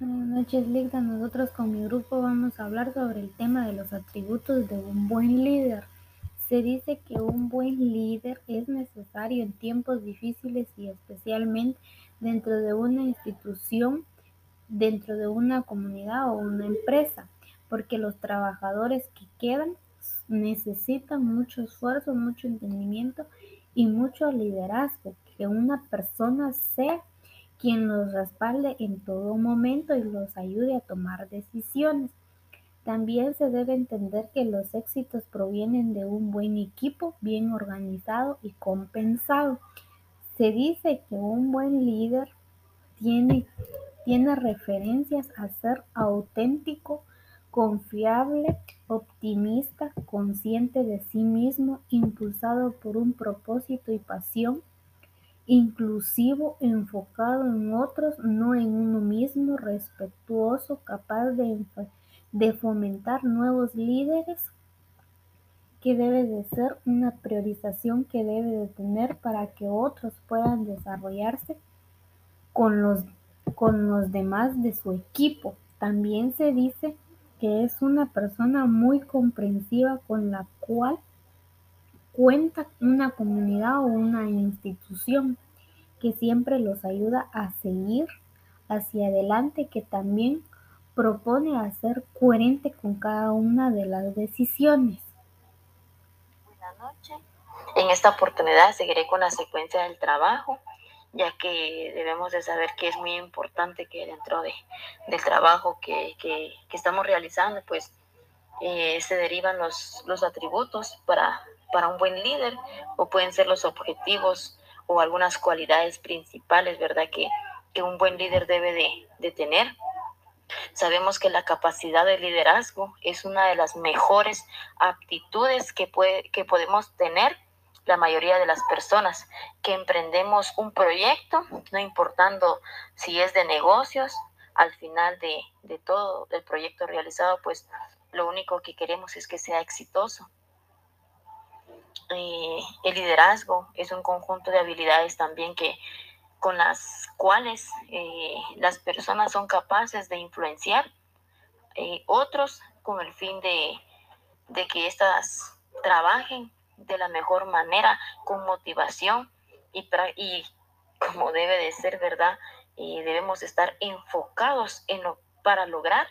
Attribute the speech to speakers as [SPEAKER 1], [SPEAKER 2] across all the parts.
[SPEAKER 1] Buenas noches, Ligda. Nosotros con mi grupo vamos a hablar sobre el tema de los atributos de un buen líder. Se dice que un buen líder es necesario en tiempos difíciles y especialmente dentro de una institución, dentro de una comunidad o una empresa, porque los trabajadores que quedan necesitan mucho esfuerzo, mucho entendimiento y mucho liderazgo, que una persona sea quien los respalde en todo momento y los ayude a tomar decisiones. También se debe entender que los éxitos provienen de un buen equipo bien organizado y compensado. Se dice que un buen líder tiene, tiene referencias a ser auténtico, confiable, optimista, consciente de sí mismo, impulsado por un propósito y pasión, inclusivo, enfocado en otros, no en uno mismo, respetuoso, capaz de, fomentar nuevos líderes, que debe de ser una priorización que debe de tener para que otros puedan desarrollarse con los demás de su equipo. También se dice que es una persona muy comprensiva con la cual cuenta una comunidad o una institución que siempre los ayuda a seguir hacia adelante, que también propone a ser coherente con cada una de las decisiones.
[SPEAKER 2] Buenas noches. En esta oportunidad seguiré con la secuencia del trabajo, ya que debemos de saber que es muy importante que dentro de, del trabajo que, que, que estamos realizando, pues eh, se derivan los, los atributos para para un buen líder o pueden ser los objetivos o algunas cualidades principales, ¿verdad? Que, que un buen líder debe de, tener. Sabemos que la capacidad de liderazgo es una de las mejores aptitudes que, puede, que podemos tener la mayoría de las personas que emprendemos un proyecto, no importando si es de negocios, al final de, de todo el proyecto realizado, pues lo único que queremos es que sea exitoso. Eh, el liderazgo es un conjunto de habilidades también que con las cuales eh, las personas son capaces de influenciar eh, otros con el fin de, de que éstas trabajen de la mejor manera, con motivación y, y como debe de ser, ¿verdad? debemos estar enfocados en lo, para lograr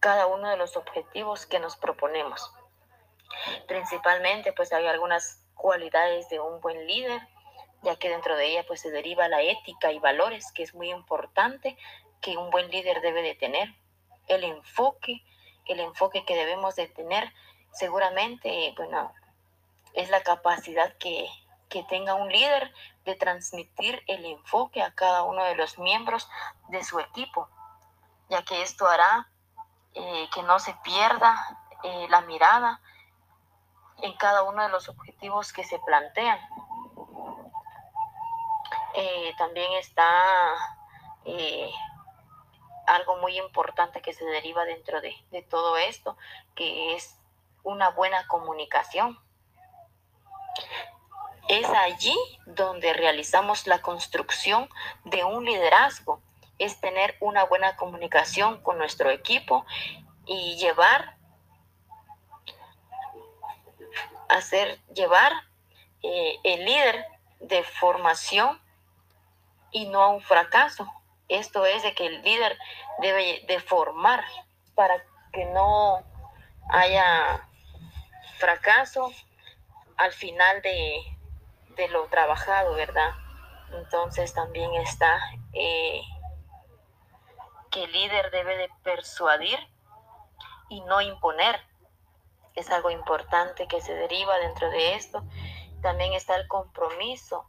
[SPEAKER 2] cada uno de los objetivos que nos proponemos. Principalmente, pues hay algunas cualidades de un buen líder, ya que dentro de ella pues se deriva la ética y valores, que es muy importante que un buen líder debe de tener. El enfoque, el enfoque que debemos de tener, seguramente, bueno, es la capacidad que, que tenga un líder de transmitir el enfoque a cada uno de los miembros de su equipo, ya que esto hará eh, que no se pierda eh, la mirada en cada uno de los objetivos que se plantean. Eh, también está eh, algo muy importante que se deriva dentro de, de todo esto, que es una buena comunicación. Es allí donde realizamos la construcción de un liderazgo, es tener una buena comunicación con nuestro equipo y llevar hacer llevar eh, el líder de formación y no a un fracaso. Esto es de que el líder debe de formar para que no haya fracaso al final de, de lo trabajado, ¿verdad? Entonces también está eh, que el líder debe de persuadir y no imponer es algo importante que se deriva dentro de esto. También está el compromiso,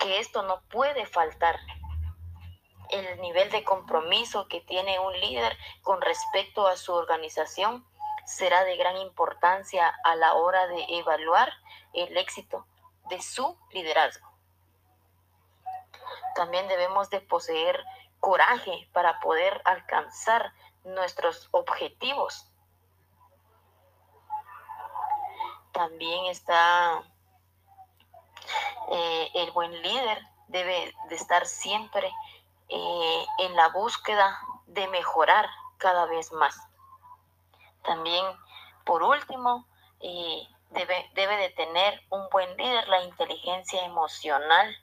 [SPEAKER 2] que esto no puede faltar. El nivel de compromiso que tiene un líder con respecto a su organización será de gran importancia a la hora de evaluar el éxito de su liderazgo. También debemos de poseer coraje para poder alcanzar nuestros objetivos también está eh, el buen líder, debe de estar siempre eh, en la búsqueda de mejorar cada vez más. También, por último, eh, debe, debe de tener un buen líder la inteligencia emocional,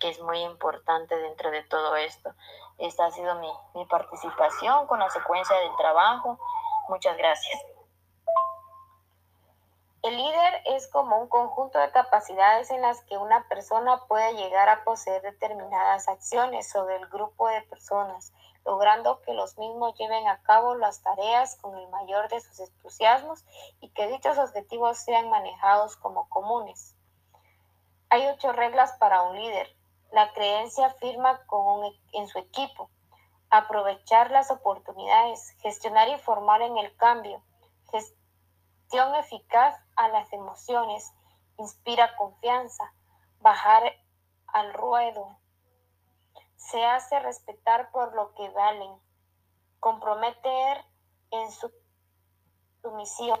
[SPEAKER 2] que es muy importante dentro de todo esto. Esta ha sido mi, mi participación con la secuencia del trabajo. Muchas gracias.
[SPEAKER 3] El líder es como un conjunto de capacidades en las que una persona puede llegar a poseer determinadas acciones sobre el grupo de personas, logrando que los mismos lleven a cabo las tareas con el mayor de sus entusiasmos y que dichos objetivos sean manejados como comunes. Hay ocho reglas para un líder. La creencia firma con e, en su equipo, aprovechar las oportunidades, gestionar y formar en el cambio, gestión eficaz a las emociones, inspira confianza, bajar al ruedo, se hace respetar por lo que valen, comprometer en su sumisión,